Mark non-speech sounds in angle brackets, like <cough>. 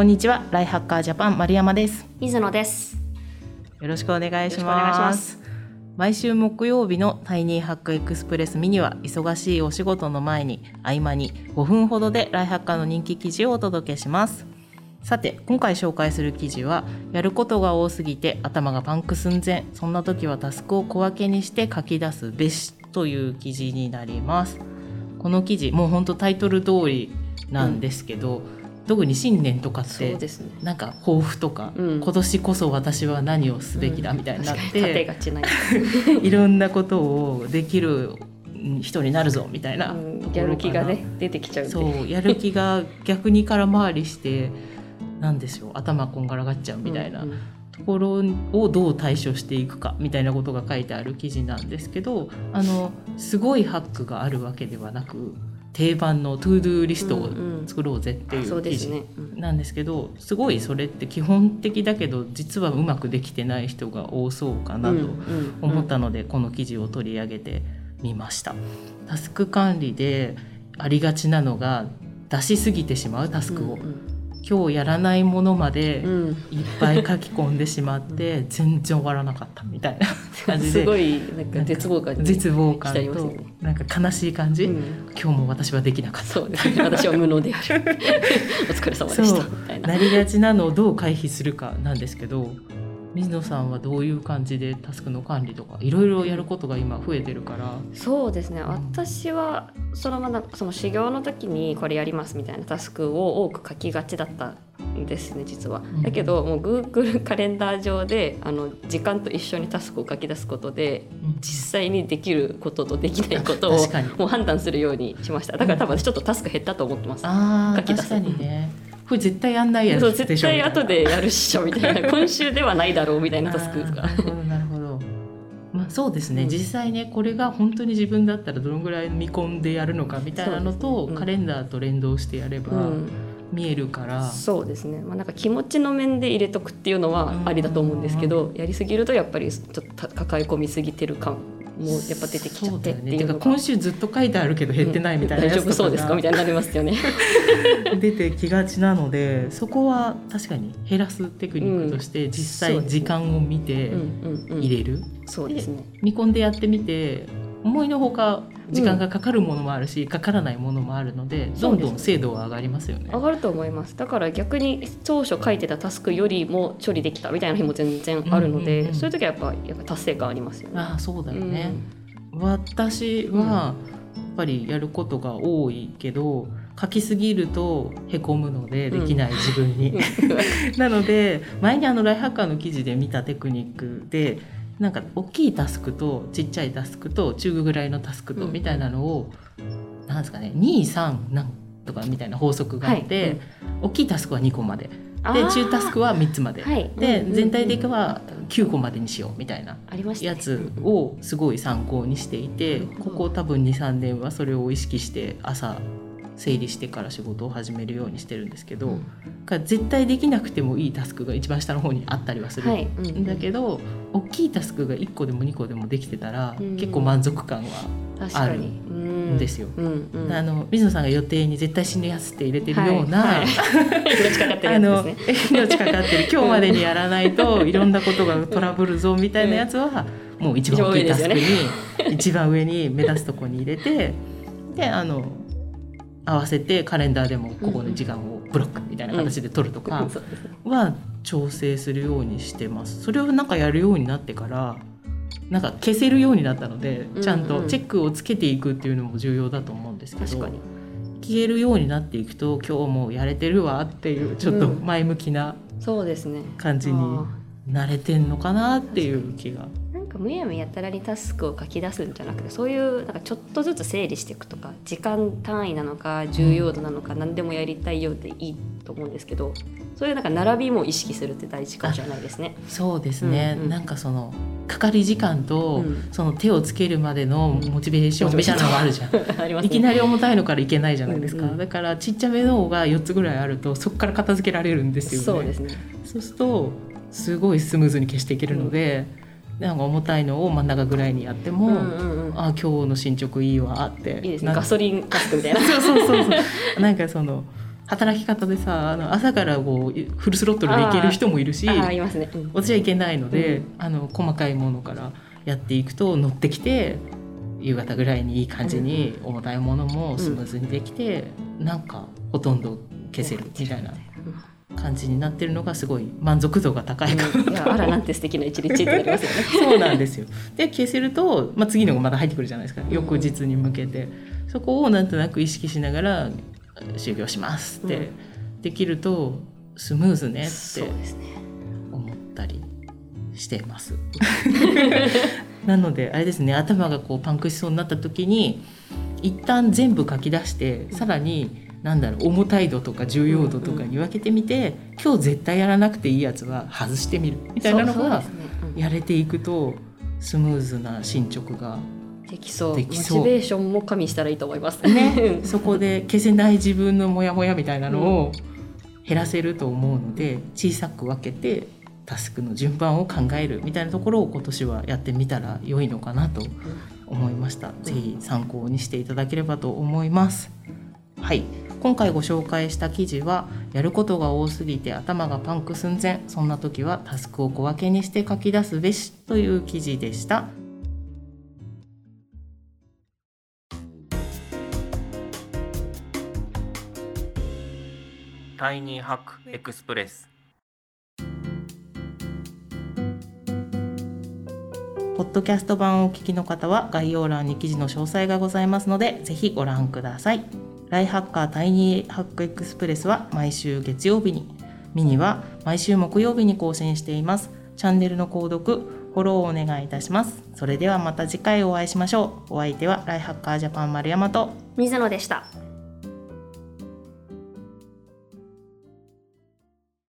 こんにちはライハッカージャパン丸山です。水野です。よろしくお願いしまます。す毎週木曜日のタイニーハックエクスプレスミニは忙しいお仕事の前に合間に5分ほどでライハッカーの人気記事をお届けします。さて今回紹介する記事はやることが多すぎて頭がパンク寸前。そんな時はタスクを小分けにして書き出すべしという記事になります。この記事もう本当タイトル通りなんですけど、特に新年とかってなんか抱負とか、うん。今年こそ私は何をすべきだみたいになってて、がちなや <laughs> いろんなことをできる人になるぞみたいなつ、うん。やる気がね出てきちゃうそうやる気が逆に空回りしてなんですよ頭こんがらがっちゃうみたいなうんうん。ところをどう対処していくかみたいなことが書いてある記事なんですけどあのすごいハックがあるわけではなく定番の to do リストをうんうん作ろうぜっていうう記事ですね、うん。なんですけどすごいそれって基本的だけど実はうまくできてない人が多そうかなと思ったので、この記事を取り上げてみました。タスク管理でありがちなのが出しすぎてしまうタスクを、今日やらないものまでいっぱい書き込んでしまって全然終わらなかったみたいな感じで。すごいなんか絶望感に絶望感となんか悲しい感じ、うん。今日も私はできなかった。そうです。ね私は無能である。<laughs> お疲れ様でした。みたいな。なりがちなのをどう回避するかなんですけど水野さんはどういう感じでタスクの管理とかいろいろやることが今増えてるから。そうですね。私はそのままその修行の時にこれやりますみたいなタスクを多く書きがちだったんですね実は。ん。だけどもう Google カレンダー上であの時間と一緒にタスクを書き出すことで実際にできることとできないことをもう判断するようにしました。だから多分私ちょっとタスク減ったと思ってます。書き出す確かにねこれ絶対やんないやそうつでしょ絶対後でやるっしょみたいな。<laughs> 今週ではないだろうみたいなタスクなるほどなるほど。まあそうですね、うん。実際ねこれが本当に自分だったらどのぐらい見込んでやるのかみたいなのと、ね。うん。カレンダーと連動してやればうん。見えるから、そうですね、まあ、なんか気持ちの面で入れとくっていうのはありだと思うんですけど、やりすぎるとやっぱりちょっと抱え込みすぎてる感もやっぱ出てきちゃってっていうのね今週ずっと書いてあるけど減ってないみたいなやつとか大丈夫そうです。かみたいになりますよね。<laughs> 出てきがちなのでそこは確かに減らすテクニックとして実際時間を見てうんうんうん、入れる、そうですね。見込んでやってみて思いのほか時間がかかるものもあるし、かからないものもあるのでどんどん精度は上がりますよね。上がると思います。だから逆に当初書いてたタスクよりも処理できたみたいな日も全然あるので、うんうんうんそういう時はやっぱやっぱ達成感ありますよね。ああそうだよね、私はやっぱりやることが多いけど書きすぎるとへこむのでできない自分に、<laughs> なので前にあのライフハッカーの記事で見たテクニックでなんか大きいタスクとちっちゃいタスクと中ぐらいのタスクとうんみたいなのを、なんですかね23なんとかみたいな法則があって、はい。うん大きいタスクは2個まで。で中タスクは3つまで、はい。でうんうん全体的は9個までにしようみたいなやつをすごい参考にしていてなるほどここ多分23年はそれを意識して朝整理してから仕事を始めるようにしてるんですけど、うん。が絶対できなくてもいいタスクが一番下の方にあったりはする。はい、うんん。だけど、大きいタスクが1個でも2個でもできてたら、うん。結構満足感は確かにんですよ。うん。うん、あの水野さんが予定に絶対死ぬやつって入れてるような、はい。はい。命かかってるあのやつですね。命かかってる。今日までにやらないと <laughs> いろんなことがトラブルぞみたいなやつはもう一番大きいタスクに一番上に目立つところに入れてであの合わせてカレンダーでもここの時間をブロックみたいな形で取るとかは調整するようにしてます。それをなんかやるようになってからなんか消せるようになったのでちゃんとチェックをつけていくっていうのも重要だと思うんですけど。確かに消えるようになっていくと今日もやれてるわっていうちょっと前向きなそうですね感じにあ慣れてんのかなっていう気が。むやみやたらにタスクを書き出すんじゃなくてそういうなんかちょっとずつ整理していくとか時間単位なのか重要度なのか何でもやりたいようでいいと思うんですけどそういうなんか並びも意識するって大事かもしれないですね。そうですね、うんうんなんかそのかかり時間と、うんその手をつけるまでのモチベーションみたいなのがあるじゃん。<laughs> ねいきなり重たいのからいけないじゃないですか、うんうんだからちっちゃめの方が4つぐらいあるとそこから片付けられるんですよね。そうですね。そうするとすごいスムーズに消していけるので、なんか重たいのを真ん中ぐらいにやっても、うんうんうん。あ今日の進捗いいわっていいですね。なガソリンタスクみたいな。そうそうそうそう。なんかその働き方でさあの朝からこうフルスロットルでいける人もいるしああいますね、うん。私はいけないので、うんあの細かいものからやっていくと乗ってきて夕方ぐらいにいい感じに重たいものもスムーズにできて、なんかほとんど消せるみたいな感じになってるのがすごい満足度が高いかうんいやあらなんて素敵な一日ってなりますよね。<laughs> そうなんですよ。で消せると、まあ、次のがまた入ってくるじゃないですか翌日に向けてそこをなんとなく意識しながら終了しますってできるとスムーズねってそうですね。思ったりしています。<laughs> なのであれですね頭がこうパンクしそうになった時に一旦全部書き出してさらになんだろう重たい度とか重要度とかに分けてみて、今日絶対やらなくていいやつは外してみる。みたいなのがやれていくとスムーズな進捗ができそう。できそう。モチベーションも加味したらいいと思います。ね。そこで消せない自分のモヤモヤみたいなのを減らせると思うので小さく分けてタスクの順番を考えるみたいなところを今年はやってみたら良いのかなと思いました。ぜひ参考にしていただければと思います。はい、今回ご紹介した記事はやることが多すぎて頭がパンク寸前そんな時はタスクを小分けにして書き出すべしという記事でした。タイニーハックエクスプレスポッドキャスト版をお聞きの方は概要欄に記事の詳細がございますのでぜひご覧くださいライフハッカータイニーハックエクスプレスは毎週月曜日に。ミニは毎週木曜日に更新しています。チャンネルの購読フォローをお願いいたします。それではまた次回お会いしましょう。お相手はライフハッカージャパン丸山と。水野でした。